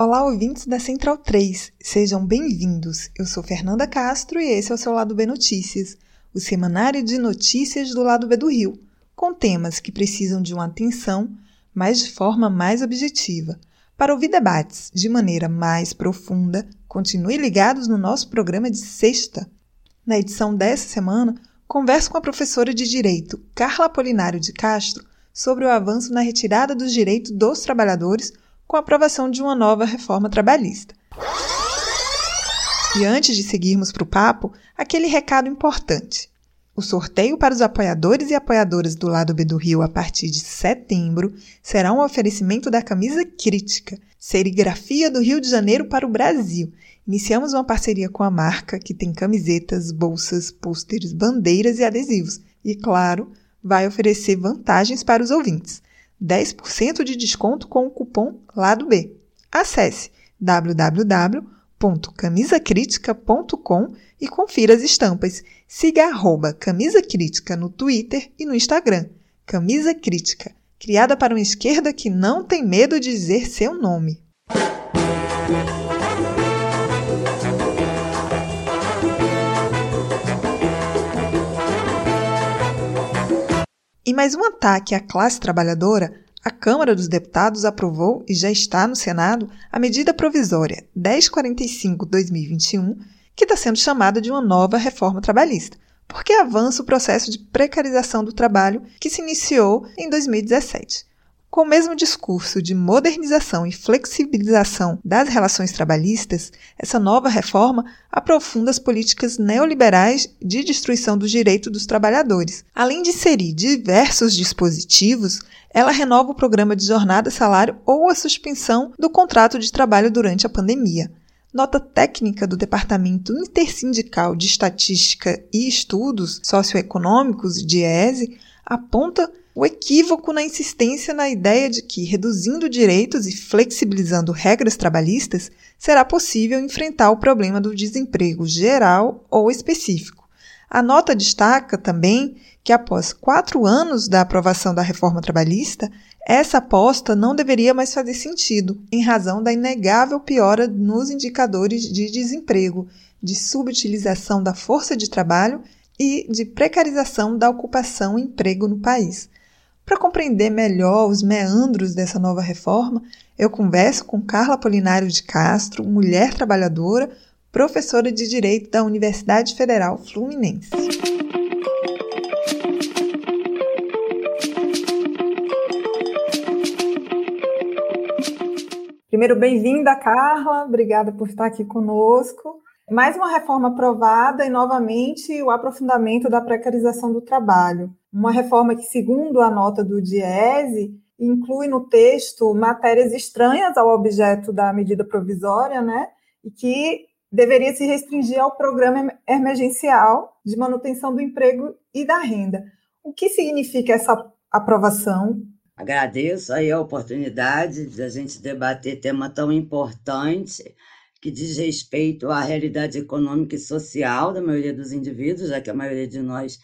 Olá, ouvintes da Central 3, sejam bem-vindos. Eu sou Fernanda Castro e esse é o seu Lado B Notícias, o semanário de notícias do Lado B do Rio, com temas que precisam de uma atenção, mas de forma mais objetiva. Para ouvir debates de maneira mais profunda, continue ligados no nosso programa de sexta. Na edição dessa semana, converso com a professora de Direito Carla Apolinário de Castro sobre o avanço na retirada dos direitos dos trabalhadores com a aprovação de uma nova reforma trabalhista. E antes de seguirmos para o papo, aquele recado importante. O sorteio para os apoiadores e apoiadoras do lado B do Rio a partir de setembro será um oferecimento da camisa Crítica, serigrafia do Rio de Janeiro para o Brasil. Iniciamos uma parceria com a marca que tem camisetas, bolsas, pôsteres, bandeiras e adesivos. E, claro, vai oferecer vantagens para os ouvintes. 10% de desconto com o cupom Lado B. Acesse www.camisacritica.com e confira as estampas. Siga arroba Camisa Crítica no Twitter e no Instagram. Camisa Crítica, criada para uma esquerda que não tem medo de dizer seu nome. Em mais um ataque à classe trabalhadora, a Câmara dos Deputados aprovou e já está no Senado a medida provisória 1045-2021, que está sendo chamada de uma nova reforma trabalhista, porque avança o processo de precarização do trabalho que se iniciou em 2017. Com o mesmo discurso de modernização e flexibilização das relações trabalhistas, essa nova reforma aprofunda as políticas neoliberais de destruição do direito dos trabalhadores. Além de inserir diversos dispositivos, ela renova o programa de jornada, salário ou a suspensão do contrato de trabalho durante a pandemia. Nota técnica do Departamento Intersindical de Estatística e Estudos Socioeconômicos, DIESE, aponta o equívoco na insistência na ideia de que, reduzindo direitos e flexibilizando regras trabalhistas, será possível enfrentar o problema do desemprego geral ou específico. A nota destaca também que, após quatro anos da aprovação da reforma trabalhista, essa aposta não deveria mais fazer sentido, em razão da inegável piora nos indicadores de desemprego, de subutilização da força de trabalho e de precarização da ocupação e emprego no país. Para compreender melhor os meandros dessa nova reforma, eu converso com Carla Polinário de Castro, mulher trabalhadora, professora de Direito da Universidade Federal Fluminense. Primeiro, bem-vinda, Carla. Obrigada por estar aqui conosco. Mais uma reforma aprovada e, novamente, o aprofundamento da precarização do trabalho. Uma reforma que, segundo a nota do Diese, inclui no texto matérias estranhas ao objeto da medida provisória, né? E que deveria se restringir ao programa emergencial de manutenção do emprego e da renda. O que significa essa aprovação? Agradeço aí a oportunidade de a gente debater tema tão importante que diz respeito à realidade econômica e social da maioria dos indivíduos, já que a maioria de nós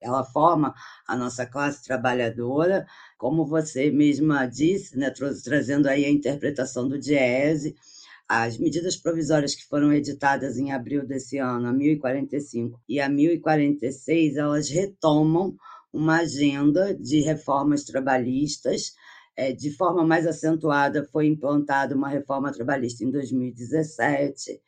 ela forma a nossa classe trabalhadora, como você mesma disse, né, trazendo aí a interpretação do Diese, as medidas provisórias que foram editadas em abril desse ano, a 1045 e a 1046, elas retomam uma agenda de reformas trabalhistas. É, de forma mais acentuada, foi implantada uma reforma trabalhista em 2017,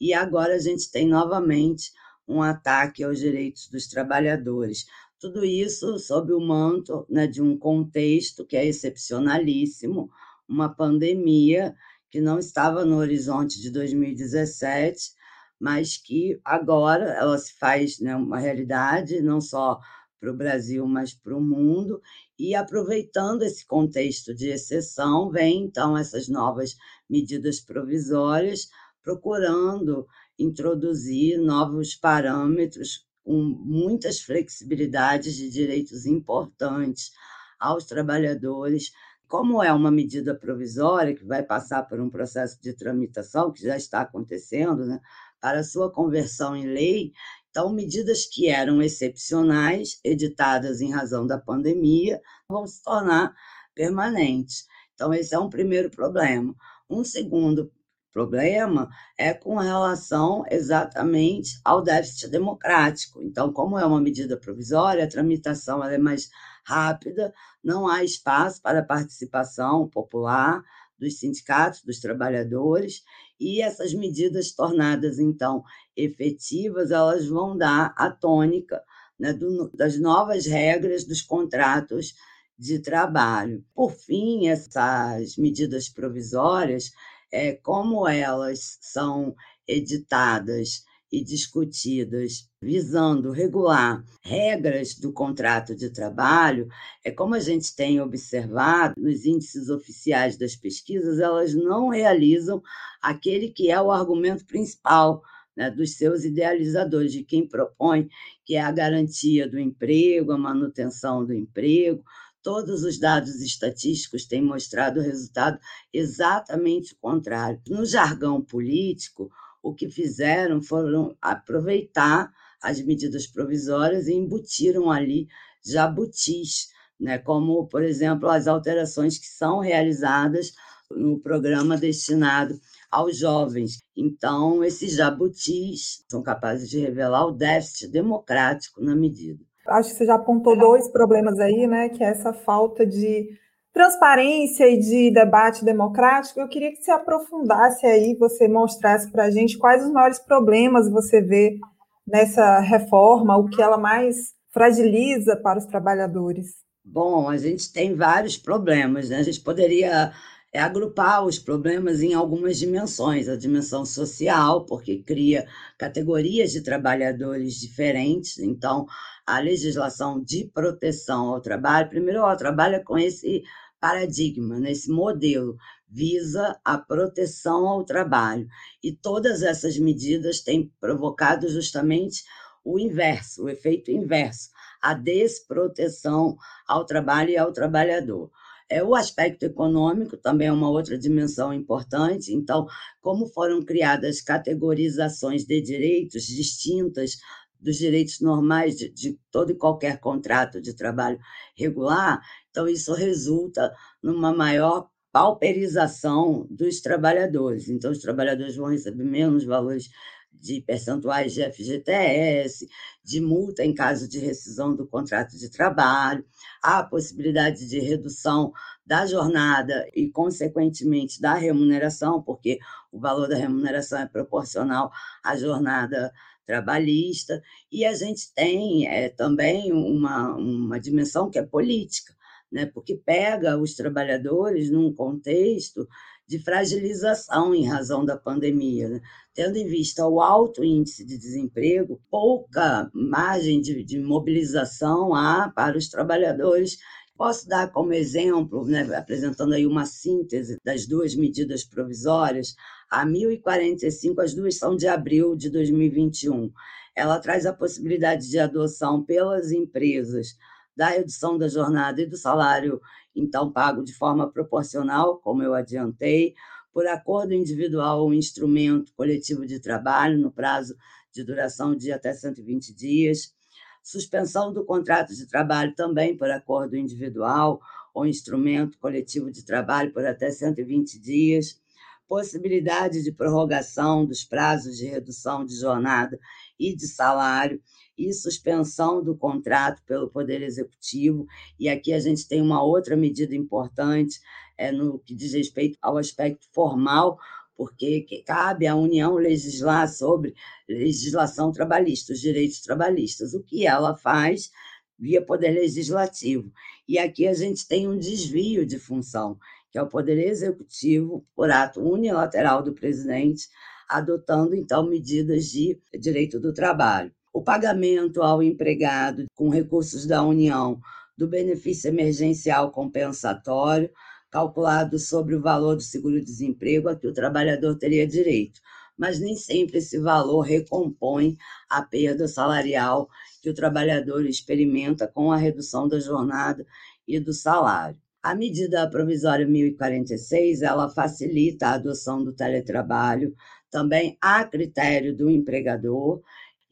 e agora a gente tem novamente um ataque aos direitos dos trabalhadores. Tudo isso sob o manto né, de um contexto que é excepcionalíssimo, uma pandemia que não estava no horizonte de 2017, mas que agora ela se faz né, uma realidade, não só para o Brasil, mas para o mundo. E aproveitando esse contexto de exceção, vem então essas novas medidas provisórias, procurando introduzir novos parâmetros com muitas flexibilidades de direitos importantes aos trabalhadores. Como é uma medida provisória que vai passar por um processo de tramitação, que já está acontecendo, né, para sua conversão em lei, então, medidas que eram excepcionais, editadas em razão da pandemia, vão se tornar permanentes. Então, esse é um primeiro problema. Um segundo problema é com relação exatamente ao déficit democrático. Então, como é uma medida provisória, a tramitação é mais rápida, não há espaço para participação popular dos sindicatos, dos trabalhadores, e essas medidas tornadas, então, efetivas, elas vão dar a tônica né, do, das novas regras dos contratos de trabalho. Por fim, essas medidas provisórias, é, como elas são editadas e discutidas visando regular regras do contrato de trabalho, é como a gente tem observado nos índices oficiais das pesquisas, elas não realizam aquele que é o argumento principal né, dos seus idealizadores, de quem propõe que é a garantia do emprego, a manutenção do emprego, Todos os dados estatísticos têm mostrado o resultado exatamente contrário. No jargão político, o que fizeram foram aproveitar as medidas provisórias e embutiram ali jabutis, né? como, por exemplo, as alterações que são realizadas no programa destinado aos jovens. Então, esses jabutis são capazes de revelar o déficit democrático na medida. Acho que você já apontou dois problemas aí, né? Que é essa falta de transparência e de debate democrático. Eu queria que você aprofundasse aí, você mostrasse para a gente quais os maiores problemas você vê nessa reforma, o que ela mais fragiliza para os trabalhadores. Bom, a gente tem vários problemas, né? A gente poderia é agrupar os problemas em algumas dimensões. A dimensão social, porque cria categorias de trabalhadores diferentes. Então, a legislação de proteção ao trabalho, primeiro, ela trabalha com esse paradigma, nesse né, modelo, visa a proteção ao trabalho. E todas essas medidas têm provocado justamente o inverso, o efeito inverso, a desproteção ao trabalho e ao trabalhador. É, o aspecto econômico também é uma outra dimensão importante. Então, como foram criadas categorizações de direitos distintas dos direitos normais de, de, todo e qualquer contrato de trabalho regular, então isso resulta numa maior pauperização dos trabalhadores. Então, os trabalhadores vão receber menos valores de percentuais de FGTS, de multa em caso de rescisão do contrato de trabalho, a possibilidade de redução da jornada e, consequentemente, da remuneração, porque o valor da remuneração é proporcional à jornada trabalhista, e a gente tem é, também uma, uma dimensão que é política, né? porque pega os trabalhadores num contexto de fragilização em razão da pandemia. Né? Tendo em vista o alto índice de desemprego, pouca margem de, de mobilização há para os trabalhadores Posso dar como exemplo, né, apresentando aí uma síntese das duas medidas provisórias, a 1045, as duas são de abril de 2021. Ela traz a possibilidade de adoção pelas empresas da redução da jornada e do salário, então pago de forma proporcional, como eu adiantei, por acordo individual ou instrumento coletivo de trabalho, no prazo de duração de até 120 dias, suspensão do contrato de trabalho também por acordo individual ou instrumento coletivo de trabalho por até 120 dias, possibilidade de prorrogação dos prazos de redução de jornada e de salário e suspensão do contrato pelo Poder Executivo. E aqui a gente tem uma outra medida importante é, no que diz respeito ao aspecto formal, porque cabe à União legislar sobre legislação trabalhista, os direitos trabalhistas, o que ela faz via Poder Legislativo. E aqui a gente tem um desvio de função, que é o Poder Executivo, por ato unilateral do presidente, adotando então medidas de direito do trabalho o pagamento ao empregado com recursos da União do benefício emergencial compensatório, calculado sobre o valor do seguro-desemprego a que o trabalhador teria direito. Mas nem sempre esse valor recompõe a perda salarial que o trabalhador experimenta com a redução da jornada e do salário. A medida provisória 1046, ela facilita a adoção do teletrabalho, também a critério do empregador,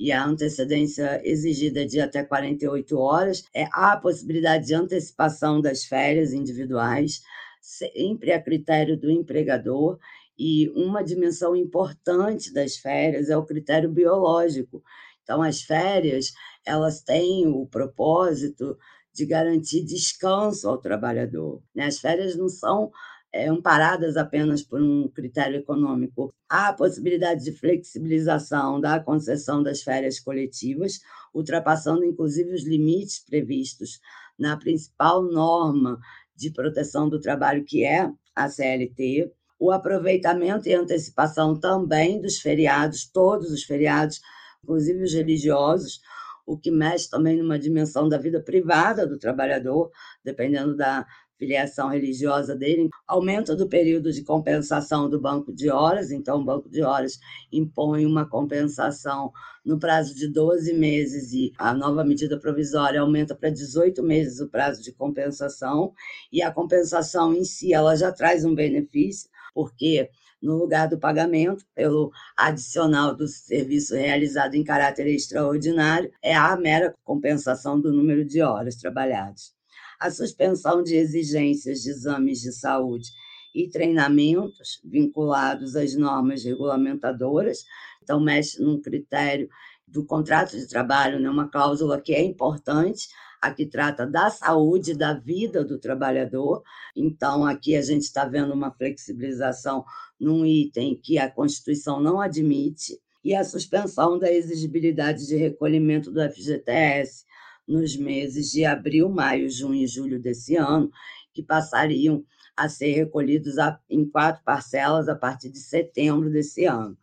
e a antecedência exigida de até 48 horas, é, a possibilidade de antecipação das férias individuais, sempre a critério do empregador, e uma dimensão importante das férias é o critério biológico. Então, as férias, elas têm o propósito de garantir descanso ao trabalhador. Né? As férias não são amparadas apenas por um critério econômico. Há a possibilidade de flexibilização da concessão das férias coletivas, ultrapassando inclusive os limites previstos na principal norma de proteção do trabalho, que é a CLT, o aproveitamento e antecipação também dos feriados, todos os feriados, inclusive os religiosos, o que mexe também numa dimensão da vida privada do trabalhador, dependendo da filiação religiosa dele, aumento do período de compensação do banco de horas, então o banco de horas impõe uma compensação no prazo de 12 meses e a nova medida provisória aumenta para 18 meses o prazo de compensação, e a compensação em si ela já traz um benefício, porque no lugar do pagamento pelo adicional do serviço realizado em caráter extraordinário, é a mera compensação do número de horas trabalhadas a suspensão de exigências de exames de saúde e treinamentos vinculados às normas regulamentadoras. Então, mexe num critério do contrato de trabalho, né, uma cláusula que é importante, a que trata da saúde, da vida do trabalhador. Então, aqui a gente está vendo uma flexibilização num item que a Constituição não admite, e a suspensão da exigibilidade de recolhimento do FGTS nos meses de abril, maio, junho e julho desse ano, que passariam a ser recolhidos em quatro parcelas a partir de setembro desse ano.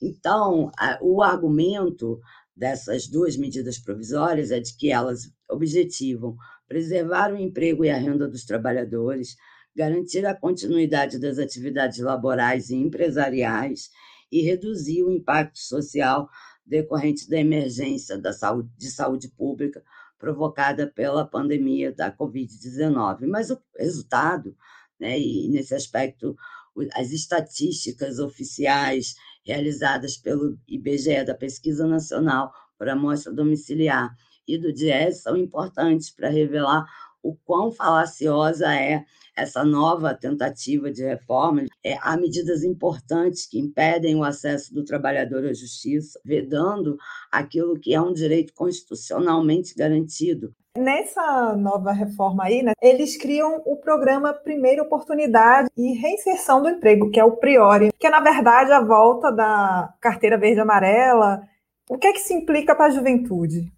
Então, o argumento dessas duas medidas provisórias é de que elas objetivam preservar o emprego e a renda dos trabalhadores, garantir a continuidade das atividades laborais e empresariais e reduzir o impacto social decorrente da emergência da saúde, de saúde pública provocada pela pandemia da Covid-19. Mas o resultado, né, e nesse aspecto, as estatísticas oficiais realizadas pelo IBGE, da Pesquisa Nacional por Amostra Domiciliar, e do DIES são importantes para revelar o quão falaciosa é essa nova tentativa de reforma. É, há medidas importantes que impedem o acesso do trabalhador à justiça, vedando aquilo que é um direito constitucionalmente garantido. Nessa nova reforma aí, né, eles criam o programa Primeira Oportunidade e Reinserção do Emprego, que é o Priori, que é, na verdade, a volta da carteira verde-amarela. O que é que se implica para a juventude?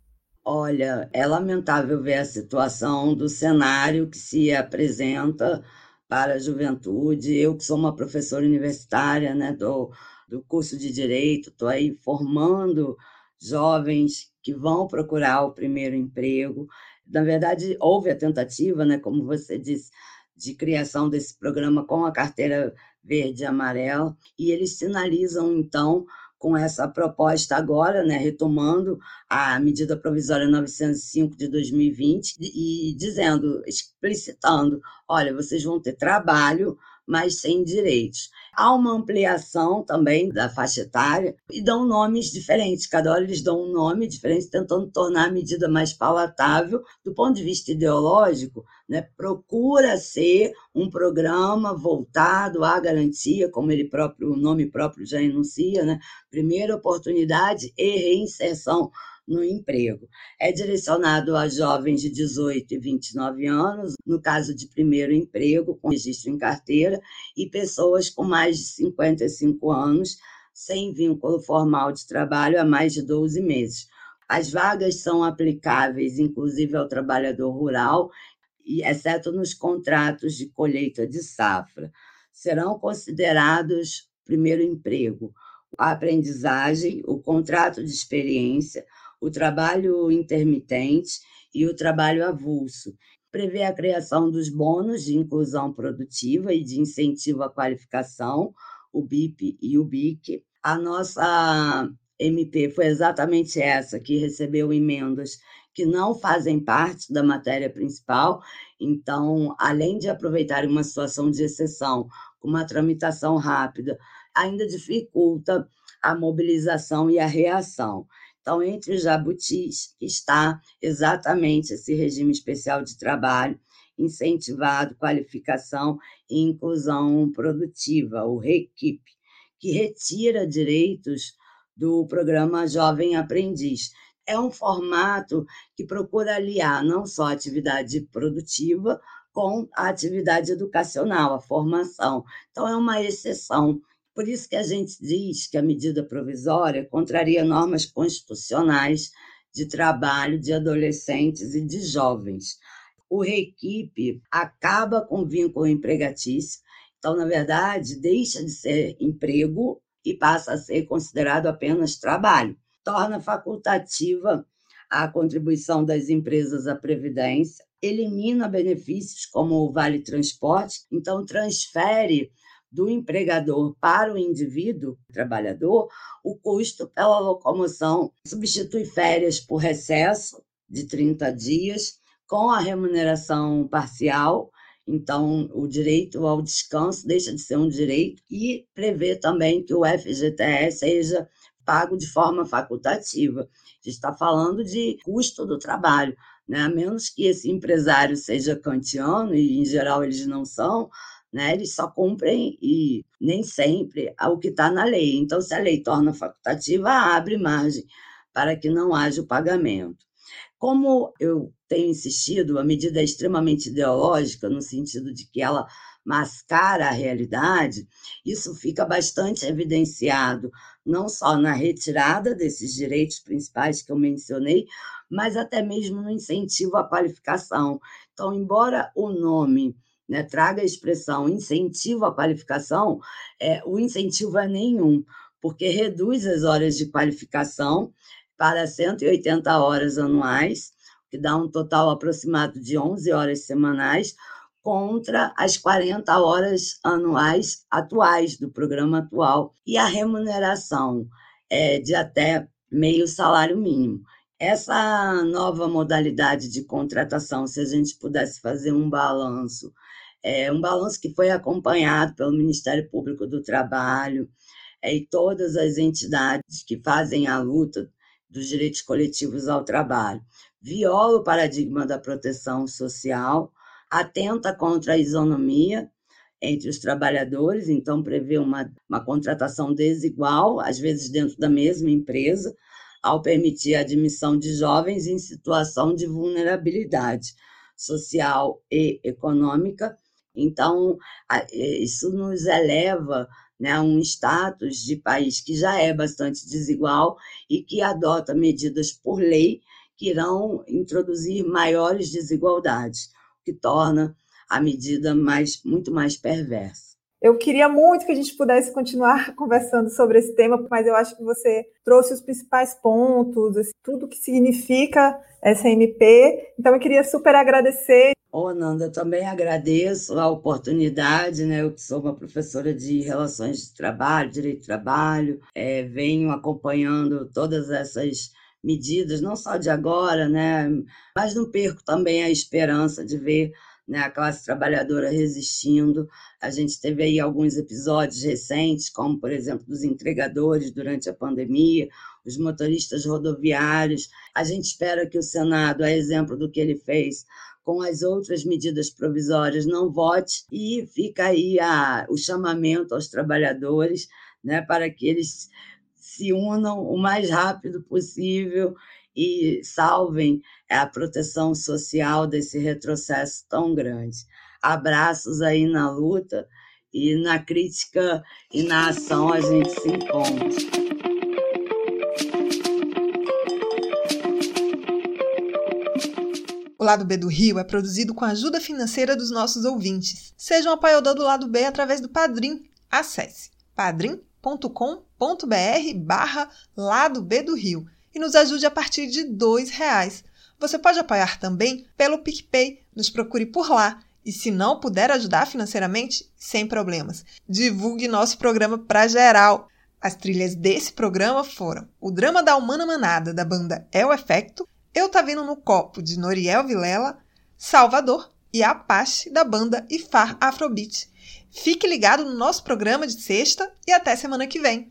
Olha, é lamentável ver a situação do cenário que se apresenta para a juventude. Eu, que sou uma professora universitária né, do, do curso de Direito, estou aí formando jovens que vão procurar o primeiro emprego. Na verdade, houve a tentativa, né, como você disse, de criação desse programa com a carteira verde e amarela, e eles sinalizam, então, com essa proposta agora, né, retomando a medida provisória 905 de 2020 e dizendo, explicitando, olha, vocês vão ter trabalho, mas sem direitos. Há uma ampliação também da faixa etária e dão nomes diferentes. Cada hora eles dão um nome diferente, tentando tornar a medida mais palatável. Do ponto de vista ideológico, né, procura ser um programa voltado à garantia, como ele próprio, o nome próprio já enuncia, né, primeira oportunidade e reinserção no emprego. É direcionado a jovens de 18 e 29 anos, no caso de primeiro emprego, com registro em carteira, e pessoas com mais de 55 anos, sem vínculo formal de trabalho há mais de 12 meses. As vagas são aplicáveis, inclusive, ao trabalhador rural, exceto nos contratos de colheita de safra. Serão considerados primeiro emprego a aprendizagem, o contrato de experiência, o trabalho intermitente e o trabalho avulso. Prevê a criação dos bônus de inclusão produtiva e de incentivo à qualificação, o BIP e o BIC. A nossa MP foi exatamente essa, que recebeu emendas que não fazem parte da matéria principal. Então, além de aproveitar uma situação de exceção com uma tramitação rápida, ainda dificulta a mobilização e a reação. Então, entre os jabutis está exatamente esse regime especial de trabalho incentivado qualificação e inclusão produtiva, o REQIP, que retira direitos do programa Jovem Aprendiz. É um formato que procura aliar não só a atividade produtiva com a atividade educacional, a formação. Então, é uma exceção. Por isso que a gente diz que a medida provisória contraria normas constitucionais de trabalho de adolescentes e de jovens. O reequipe acaba com o vínculo empregatício, então, na verdade, deixa de ser emprego e passa a ser considerado apenas trabalho. Torna facultativa a contribuição das empresas à Previdência, elimina benefícios como o Vale Transporte, então transfere do empregador para o indivíduo trabalhador o custo pela locomoção, substitui férias por recesso de 30 dias com a remuneração parcial. Então, o direito ao descanso deixa de ser um direito e prevê também que o FGTS seja pago de forma facultativa. A gente está falando de custo do trabalho, né? a menos que esse empresário seja kantiano, e em geral eles não são, né? Eles só cumprem e nem sempre o que está na lei. Então, se a lei torna facultativa, abre margem para que não haja o pagamento. Como eu tenho insistido, a medida é extremamente ideológica, no sentido de que ela mascara a realidade, isso fica bastante evidenciado, não só na retirada desses direitos principais que eu mencionei, mas até mesmo no incentivo à qualificação. Então, embora o nome né, traga a expressão incentivo à qualificação, é, o incentivo é nenhum, porque reduz as horas de qualificação para 180 horas anuais, que dá um total aproximado de 11 horas semanais, contra as 40 horas anuais atuais do programa atual e a remuneração é de até meio salário mínimo. Essa nova modalidade de contratação, se a gente pudesse fazer um balanço é um balanço que foi acompanhado pelo Ministério Público do Trabalho é, e todas as entidades que fazem a luta dos direitos coletivos ao trabalho. Viola o paradigma da proteção social, atenta contra a isonomia entre os trabalhadores, então prevê uma, uma contratação desigual, às vezes dentro da mesma empresa, ao permitir a admissão de jovens em situação de vulnerabilidade social e econômica então, isso nos eleva né, a um status de país que já é bastante desigual e que adota medidas por lei que irão introduzir maiores desigualdades, o que torna a medida mais, muito mais perversa. Eu queria muito que a gente pudesse continuar conversando sobre esse tema, mas eu acho que você trouxe os principais pontos, tudo que significa essa MP. Então eu queria super agradecer. Ô, Nanda, também agradeço a oportunidade, né? Eu que sou uma professora de relações de trabalho, direito de trabalho, é, venho acompanhando todas essas medidas, não só de agora, né? Mas não perco também a esperança de ver né, a classe trabalhadora resistindo. A gente teve aí alguns episódios recentes, como, por exemplo, dos entregadores durante a pandemia, os motoristas rodoviários. A gente espera que o Senado, a exemplo do que ele fez com as outras medidas provisórias, não vote e fica aí a, o chamamento aos trabalhadores né, para que eles se unam o mais rápido possível e salvem a proteção social desse retrocesso tão grande. Abraços aí na luta e na crítica e na ação a gente se encontra. Lado B do Rio é produzido com a ajuda financeira dos nossos ouvintes. Seja um apoiador do Lado B através do Padrim. Acesse padrim.com.br barra Lado B do Rio e nos ajude a partir de R$ reais. Você pode apoiar também pelo PicPay, nos procure por lá. E se não puder ajudar financeiramente, sem problemas. Divulgue nosso programa para geral. As trilhas desse programa foram o Drama da Humana Manada, da banda É o Efecto, Eu Tá Vindo no Copo, de Noriel Vilela, Salvador e Apache, da banda Ifar Afrobeat. Fique ligado no nosso programa de sexta e até semana que vem.